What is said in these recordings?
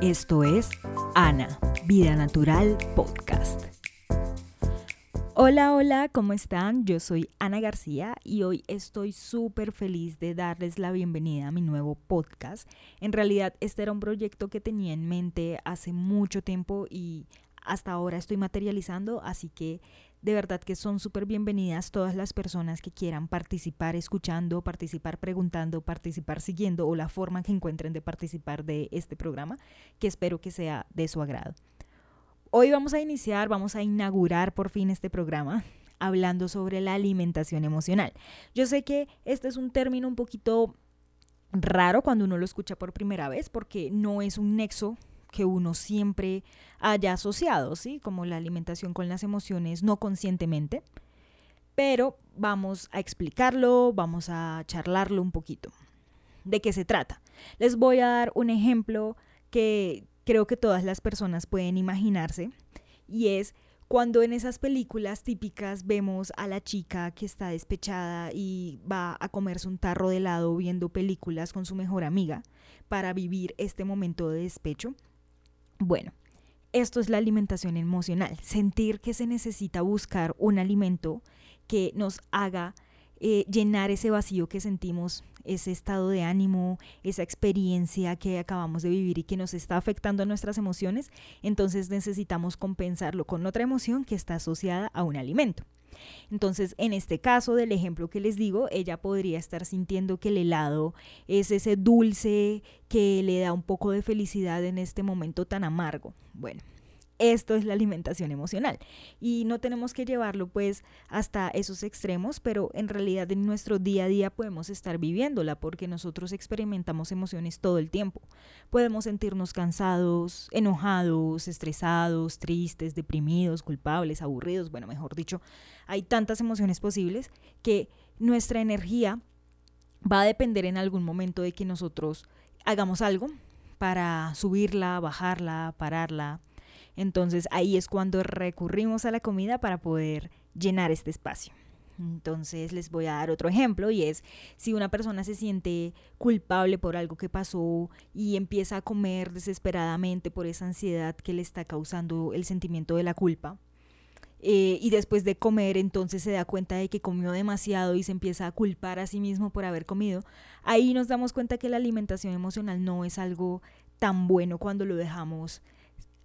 Esto es Ana, Vida Natural Podcast. Hola, hola, ¿cómo están? Yo soy Ana García y hoy estoy súper feliz de darles la bienvenida a mi nuevo podcast. En realidad, este era un proyecto que tenía en mente hace mucho tiempo y hasta ahora estoy materializando, así que de verdad que son súper bienvenidas todas las personas que quieran participar escuchando, participar preguntando, participar siguiendo o la forma que encuentren de participar de este programa, que espero que sea de su agrado. Hoy vamos a iniciar, vamos a inaugurar por fin este programa hablando sobre la alimentación emocional. Yo sé que este es un término un poquito raro cuando uno lo escucha por primera vez porque no es un nexo que uno siempre haya asociado, ¿sí? Como la alimentación con las emociones no conscientemente. Pero vamos a explicarlo, vamos a charlarlo un poquito. ¿De qué se trata? Les voy a dar un ejemplo que creo que todas las personas pueden imaginarse y es cuando en esas películas típicas vemos a la chica que está despechada y va a comerse un tarro de helado viendo películas con su mejor amiga para vivir este momento de despecho. Bueno, esto es la alimentación emocional, sentir que se necesita buscar un alimento que nos haga eh, llenar ese vacío que sentimos, ese estado de ánimo, esa experiencia que acabamos de vivir y que nos está afectando nuestras emociones, entonces necesitamos compensarlo con otra emoción que está asociada a un alimento. Entonces, en este caso del ejemplo que les digo, ella podría estar sintiendo que el helado es ese dulce que le da un poco de felicidad en este momento tan amargo. Bueno, esto es la alimentación emocional y no tenemos que llevarlo pues hasta esos extremos, pero en realidad en nuestro día a día podemos estar viviéndola porque nosotros experimentamos emociones todo el tiempo. Podemos sentirnos cansados, enojados, estresados, tristes, deprimidos, culpables, aburridos, bueno, mejor dicho, hay tantas emociones posibles que nuestra energía va a depender en algún momento de que nosotros hagamos algo para subirla, bajarla, pararla entonces ahí es cuando recurrimos a la comida para poder llenar este espacio. Entonces les voy a dar otro ejemplo y es si una persona se siente culpable por algo que pasó y empieza a comer desesperadamente por esa ansiedad que le está causando el sentimiento de la culpa. Eh, y después de comer entonces se da cuenta de que comió demasiado y se empieza a culpar a sí mismo por haber comido, ahí nos damos cuenta que la alimentación emocional no es algo tan bueno cuando lo dejamos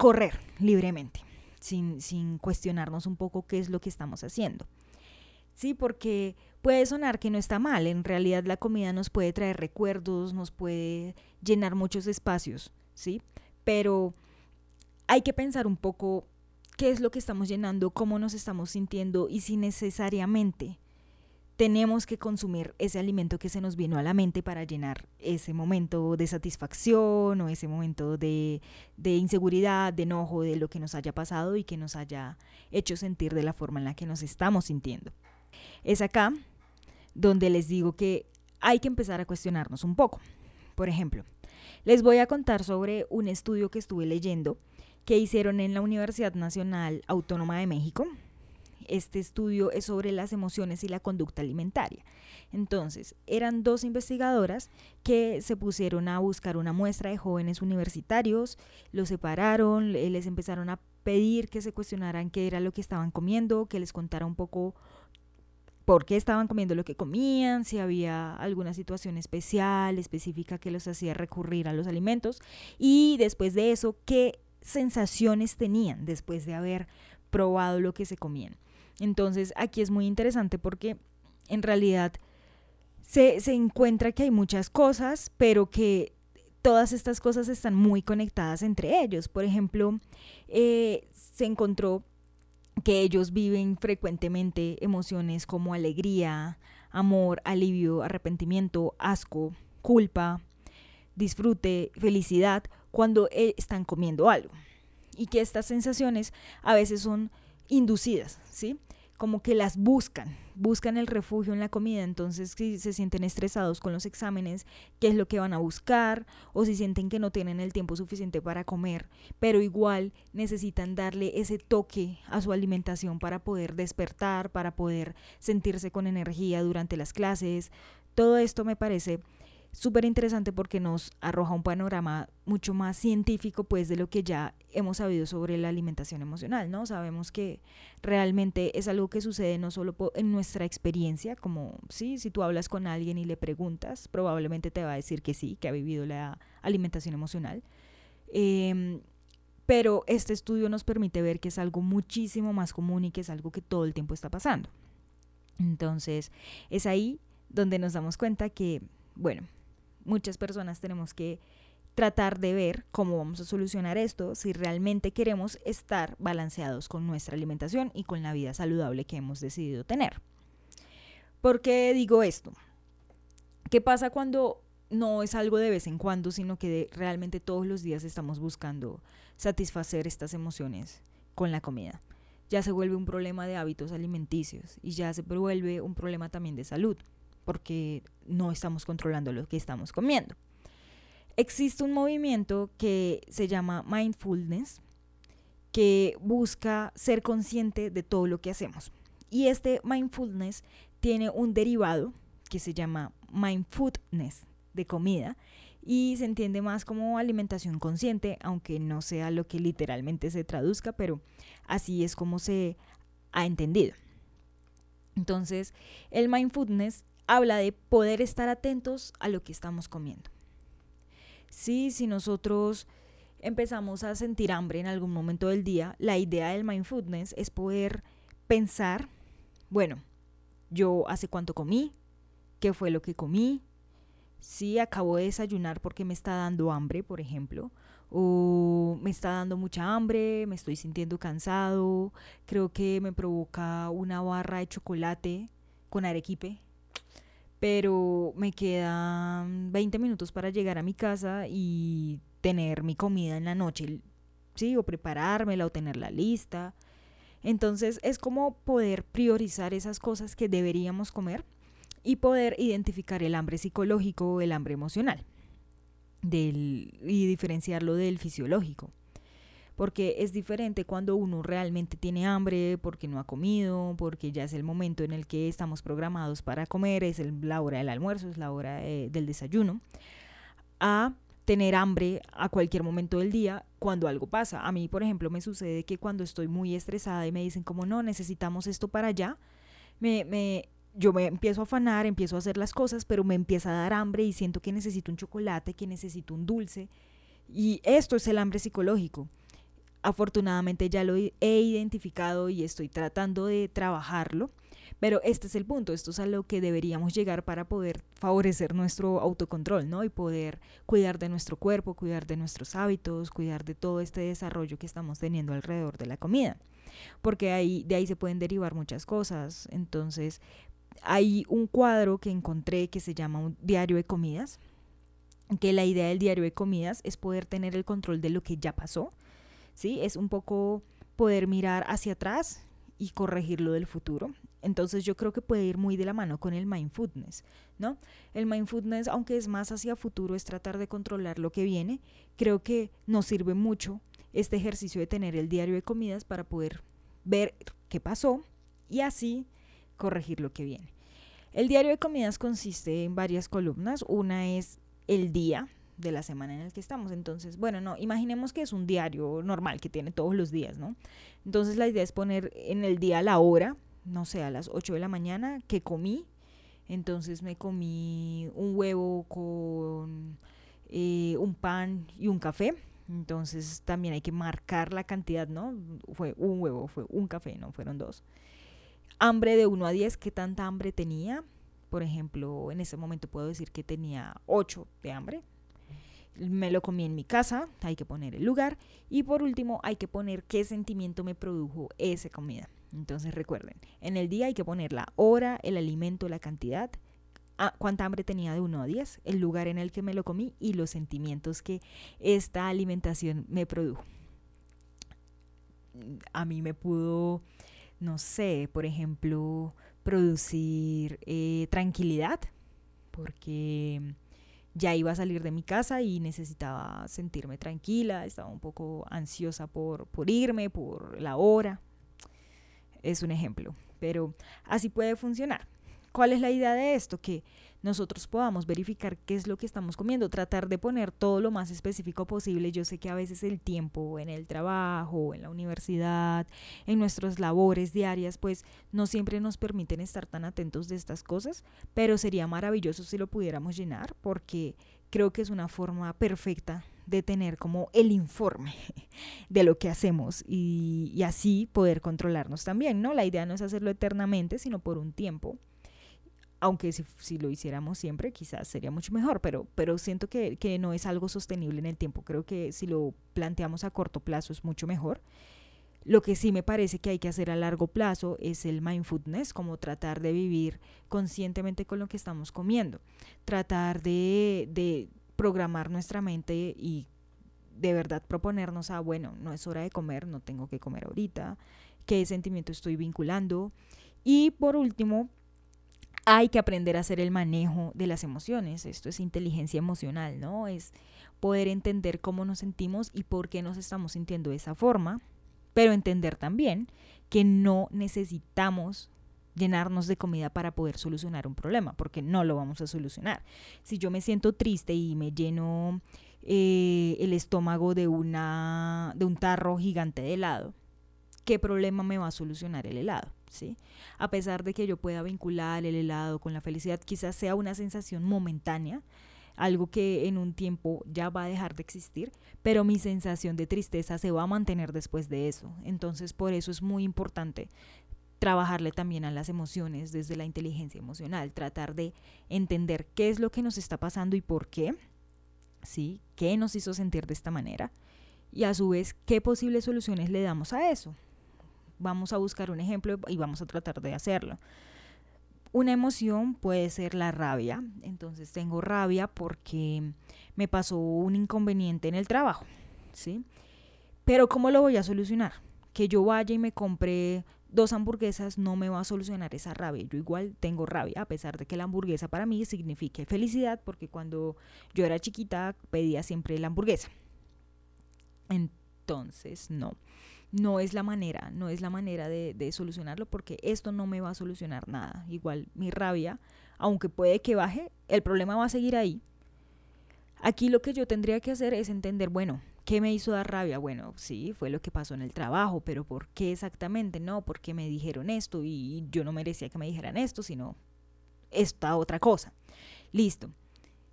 correr libremente, sin, sin cuestionarnos un poco qué es lo que estamos haciendo. Sí, porque puede sonar que no está mal, en realidad la comida nos puede traer recuerdos, nos puede llenar muchos espacios, ¿sí? Pero hay que pensar un poco qué es lo que estamos llenando, cómo nos estamos sintiendo y si necesariamente tenemos que consumir ese alimento que se nos vino a la mente para llenar ese momento de satisfacción o ese momento de, inseguridad, de enojo, de lo que nos haya pasado y que nos haya hecho sentir de la forma en la que nos estamos sintiendo. Es acá donde les digo que hay que empezar a cuestionarnos un poco. Por ejemplo, les voy a contar sobre un estudio que estuve leyendo que hicieron en la Universidad Nacional Autónoma de México, este estudio es sobre las emociones y la conducta alimentaria. Entonces, eran dos investigadoras que se pusieron a buscar una muestra de jóvenes universitarios, los separaron, les empezaron a pedir que se cuestionaran qué era lo que estaban comiendo, que les contara un poco por qué estaban comiendo lo que comían, si había alguna situación especial, específica que los hacía recurrir a los alimentos y después de eso, qué sensaciones tenían después de haber probado lo que se comían. Entonces aquí es muy interesante porque en realidad se, encuentra que hay muchas cosas, pero que todas estas cosas están muy conectadas entre ellos. Por ejemplo, eh, se encontró que ellos viven frecuentemente emociones como alegría, amor, alivio, arrepentimiento, asco, culpa, disfrute, felicidad, cuando eh, están comiendo algo. Y que estas sensaciones a veces son inducidas, ¿sí? Como que las buscan, buscan el refugio en la comida, entonces si se sienten estresados con los exámenes, qué es lo que van a buscar, o si sienten que no tienen el tiempo suficiente para comer, pero igual necesitan darle ese toque a su alimentación para poder despertar, para poder sentirse con energía durante las clases. Todo esto me parece súper interesante porque nos arroja un panorama mucho más científico pues de lo que ya hemos sabido sobre la alimentación emocional, ¿no? Sabemos que realmente es algo que sucede no solo en nuestra experiencia, como sí, si tú hablas con alguien y le preguntas, probablemente te va a decir que sí, que ha vivido la alimentación emocional. Em, pero este estudio nos permite ver que es algo muchísimo más común y que es algo que todo el tiempo está pasando. Entonces, es ahí donde nos damos cuenta que, bueno, muchas personas tenemos que tratar de ver cómo vamos a solucionar esto si realmente queremos estar balanceados con nuestra alimentación y con la vida saludable que hemos decidido tener. ¿Por qué digo esto? ¿Qué pasa cuando no es algo de vez en cuando, sino que realmente todos los días estamos buscando satisfacer estas emociones con la comida? Ya se vuelve un problema de hábitos alimenticios y ya se vuelve un problema también de salud porque no estamos controlando lo que estamos comiendo. Existe un movimiento que se llama mindfulness, que busca ser consciente de todo lo que hacemos. Y este mindfulness tiene un derivado que se llama mindfulness de comida y se entiende más como alimentación consciente, aunque no sea lo que literalmente se traduzca, pero así es como se ha entendido. Entonces, el mindfulness habla de poder estar atentos a lo que estamos comiendo. Sí, si nosotros empezamos a sentir hambre en algún momento del día, la idea del mindfulness es poder pensar, bueno, yo hace cuánto comí, qué fue lo que comí, si acabo de desayunar porque me está dando hambre, por ejemplo, o me está dando mucha hambre, me estoy sintiendo cansado, creo que me provoca una barra de chocolate con arequipe, pero me quedan 20 minutos para llegar a mi casa y tener mi comida en la noche, ¿sí? O preparármela o tenerla lista. Entonces es como poder priorizar esas cosas que deberíamos comer y poder identificar el hambre psicológico o el hambre emocional del, y diferenciarlo del fisiológico porque es diferente cuando uno realmente tiene hambre, porque no ha comido, porque ya es el momento en el que estamos programados para comer, es la hora del almuerzo, es la hora eh, del desayuno, a tener hambre a cualquier momento del día cuando algo pasa. A mí, por ejemplo, me sucede que cuando estoy muy estresada y me dicen como no, necesitamos esto para allá, me, me, yo me empiezo a afanar, empiezo a hacer las cosas, pero me empieza a dar hambre y siento que necesito un chocolate, que necesito un dulce. Y esto es el hambre psicológico afortunadamente ya lo he identificado y estoy tratando de trabajarlo. Pero este es el punto, esto es a lo que deberíamos llegar para poder favorecer nuestro autocontrol, ¿no? Y poder cuidar de nuestro cuerpo, cuidar de nuestros hábitos, cuidar de todo este desarrollo que estamos teniendo alrededor de la comida. Porque ahí, de ahí se pueden derivar muchas cosas. Entonces, hay un cuadro que encontré que se llama un diario de comidas, que la idea del diario de comidas es poder tener el control de lo que ya pasó, ¿sí? Es un poco poder mirar hacia atrás y corregir lo del futuro. Entonces yo creo que puede ir muy de la mano con el mindfulness, ¿no? El mindfulness, aunque es más hacia futuro, es tratar de controlar lo que viene. Creo que nos sirve mucho este ejercicio de tener el diario de comidas para poder ver qué pasó y así corregir lo que viene. El diario de comidas consiste en varias columnas. Una es el día, de la semana en el que estamos. Entonces, bueno, no, imaginemos que es un diario normal que tiene todos los días, ¿no? Entonces la idea es poner en el día la hora, no sé, a las 8 de la mañana, que comí. Entonces me comí un huevo con eh, un pan y un café. Entonces también hay que marcar la cantidad, ¿no? Fue un huevo, fue un café, no fueron dos. Hambre de 1 a 10, ¿qué tanta hambre tenía? Por ejemplo, en ese momento puedo decir que tenía 8 de hambre, me lo comí en mi casa, hay que poner el lugar y por último hay que poner qué sentimiento me produjo esa comida. Entonces recuerden, en el día hay que poner la hora, el alimento, la cantidad, ah, cuánta hambre tenía de 1 a 10, el lugar en el que me lo comí y los sentimientos que esta alimentación me produjo. A mí me pudo, no sé, por ejemplo, producir eh, tranquilidad, porque ya iba a salir de mi casa y necesitaba sentirme tranquila, estaba un poco ansiosa por, por irme, por la hora. Es un ejemplo, pero así puede funcionar. ¿Cuál es la idea de esto? Que nosotros podamos verificar qué es lo que estamos comiendo, tratar de poner todo lo más específico posible. Yo sé que a veces el tiempo en el trabajo, en la universidad, en nuestras labores diarias, pues no siempre nos permiten estar tan atentos de estas cosas, pero sería maravilloso si lo pudiéramos llenar porque creo que es una forma perfecta de tener como el informe de lo que hacemos y, y, así poder controlarnos también, ¿no? La idea no es hacerlo eternamente, sino por un tiempo aunque si, si, lo hiciéramos siempre quizás sería mucho mejor, pero, pero siento que, que, no es algo sostenible en el tiempo. Creo que si lo planteamos a corto plazo es mucho mejor. Lo que sí me parece que hay que hacer a largo plazo es el mindfulness, como tratar de vivir conscientemente con lo que estamos comiendo, tratar de, de programar nuestra mente y de verdad proponernos a, bueno, no es hora de comer, no tengo que comer ahorita, qué sentimiento estoy vinculando. Y por último, hay que aprender a hacer el manejo de las emociones. Esto es inteligencia emocional, ¿no? Es poder entender cómo nos sentimos y por qué nos estamos sintiendo de esa forma, pero entender también que no necesitamos llenarnos de comida para poder solucionar un problema, porque no lo vamos a solucionar. Si yo me siento triste y me lleno eh, el estómago de, una, de un tarro gigante de helado, ¿qué problema me va a solucionar el helado? ¿Sí? A pesar de que yo pueda vincular el helado con la felicidad, quizás sea una sensación momentánea, algo que en un tiempo ya va a dejar de existir, pero mi sensación de tristeza se va a mantener después de eso. Entonces, por eso es muy importante trabajarle también a las emociones desde la inteligencia emocional, tratar de entender qué es lo que nos está pasando y por qué, ¿sí? ¿Qué nos hizo sentir de esta manera? Y a su vez, ¿qué posibles soluciones le damos a eso? Vamos a buscar un ejemplo y vamos a tratar de hacerlo. Una emoción puede ser la rabia. Entonces tengo rabia porque me pasó un inconveniente en el trabajo, ¿sí? Pero ¿cómo lo voy a solucionar? Que yo vaya y me compre dos hamburguesas no me va a solucionar esa rabia. Yo igual tengo rabia, a pesar de que la hamburguesa para mí signifique felicidad, porque cuando yo era chiquita pedía siempre la hamburguesa. Entonces, no no es la manera, no es la manera de, solucionarlo porque esto no me va a solucionar nada. Igual mi rabia, aunque puede que baje, el problema va a seguir ahí. Aquí lo que yo tendría que hacer es entender, bueno, ¿qué me hizo dar rabia? Bueno, sí, fue lo que pasó en el trabajo, pero ¿por qué exactamente? No, porque me dijeron esto y yo no merecía que me dijeran esto, sino esta otra cosa. Listo.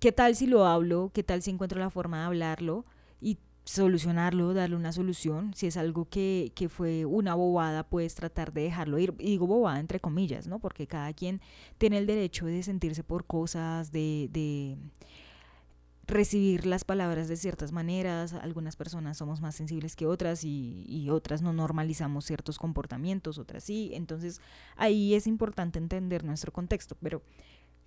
¿Qué tal si lo hablo? ¿Qué tal si encuentro la forma de hablarlo? Y solucionarlo, darle una solución. Si es algo que, que, fue una bobada, puedes tratar de dejarlo ir. Y digo bobada entre comillas, ¿no? Porque cada quien tiene el derecho de sentirse por cosas, de, de recibir las palabras de ciertas maneras. Algunas personas somos más sensibles que otras y, y otras no normalizamos ciertos comportamientos, otras sí. Entonces ahí es importante entender nuestro contexto. Pero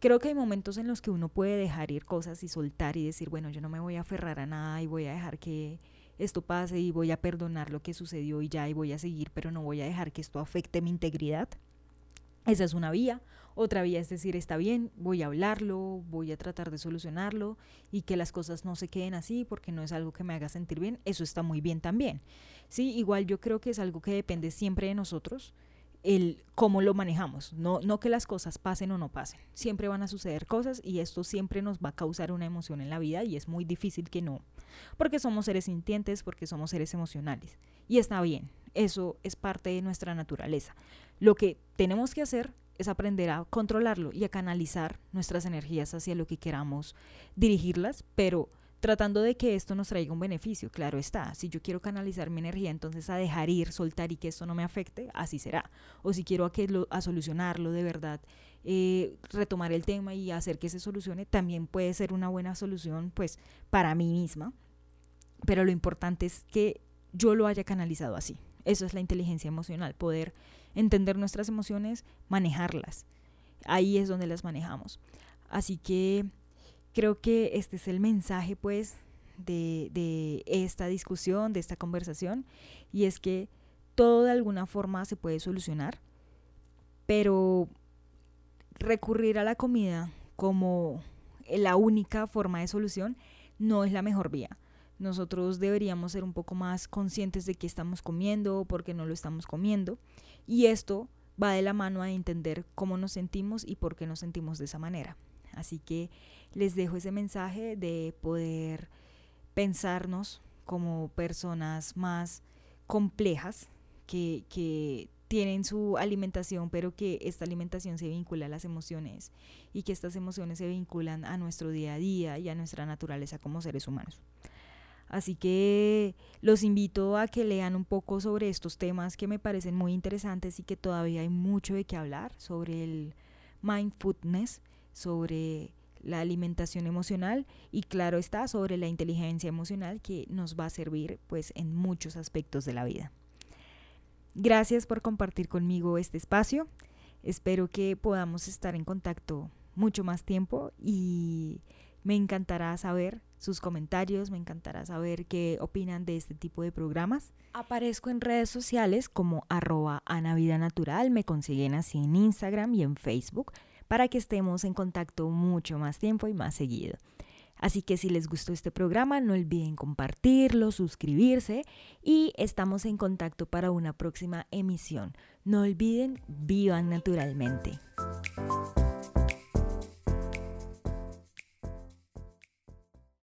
creo que hay momentos en los que uno puede dejar ir cosas y soltar y decir, bueno, yo no me voy a aferrar a nada y voy a dejar que esto pase y voy a perdonar lo que sucedió y ya y voy a seguir, pero no voy a dejar que esto afecte mi integridad. Esa es una vía. Otra vía es decir, está bien, voy a hablarlo, voy a tratar de solucionarlo y que las cosas no se queden así porque no es algo que me haga sentir bien. Eso está muy bien también. Sí, igual yo creo que es algo que depende siempre de nosotros el cómo lo manejamos, no, no que las cosas pasen o no pasen. Siempre van a suceder cosas y esto siempre nos va a causar una emoción en la vida y es muy difícil que no, porque somos seres sintientes, porque somos seres emocionales. Y está bien, eso es parte de nuestra naturaleza. Lo que tenemos que hacer es aprender a controlarlo y a canalizar nuestras energías hacia lo que queramos dirigirlas, pero tratando de que esto nos traiga un beneficio, claro está. Si yo quiero canalizar mi energía, entonces a dejar ir, soltar y que esto no me afecte, así será. O si quiero a, que lo, a solucionarlo de verdad, eh, retomar el tema y hacer que se solucione, también puede ser una buena solución, pues, para mí misma. Pero lo importante es que yo lo haya canalizado así. Eso es la inteligencia emocional, poder entender nuestras emociones, manejarlas. Ahí es donde las manejamos. Así que creo que este es el mensaje pues de, de, esta discusión, de esta conversación, y es que todo de alguna forma se puede solucionar, pero recurrir a la comida como la única forma de solución no es la mejor vía. Nosotros deberíamos ser un poco más conscientes de qué estamos comiendo, por qué no lo estamos comiendo, y esto va de la mano a entender cómo nos sentimos y por qué nos sentimos de esa manera. Así que les dejo ese mensaje de poder pensarnos como personas más complejas que, que tienen su alimentación, pero que esta alimentación se vincula a las emociones y que estas emociones se vinculan a nuestro día a día y a nuestra naturaleza como seres humanos. Así que los invito a que lean un poco sobre estos temas que me parecen muy interesantes y que todavía hay mucho de qué hablar sobre el mindfulness, sobre la alimentación emocional y claro está sobre la inteligencia emocional que nos va a servir pues en muchos aspectos de la vida. Gracias por compartir conmigo este espacio. Espero que podamos estar en contacto mucho más tiempo y me encantará saber sus comentarios, me encantará saber qué opinan de este tipo de programas. Aparezco en redes sociales como arroba Natural, me consiguen así en Instagram y en Facebook para que estemos en contacto mucho más tiempo y más seguido. Así que si les gustó este programa, no olviden compartirlo, suscribirse y estamos en contacto para una próxima emisión. No olviden, vivan naturalmente.